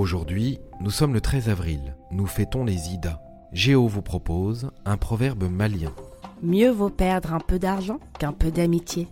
Aujourd'hui, nous sommes le 13 avril, nous fêtons les Ida. Géo vous propose un proverbe malien. Mieux vaut perdre un peu d'argent qu'un peu d'amitié.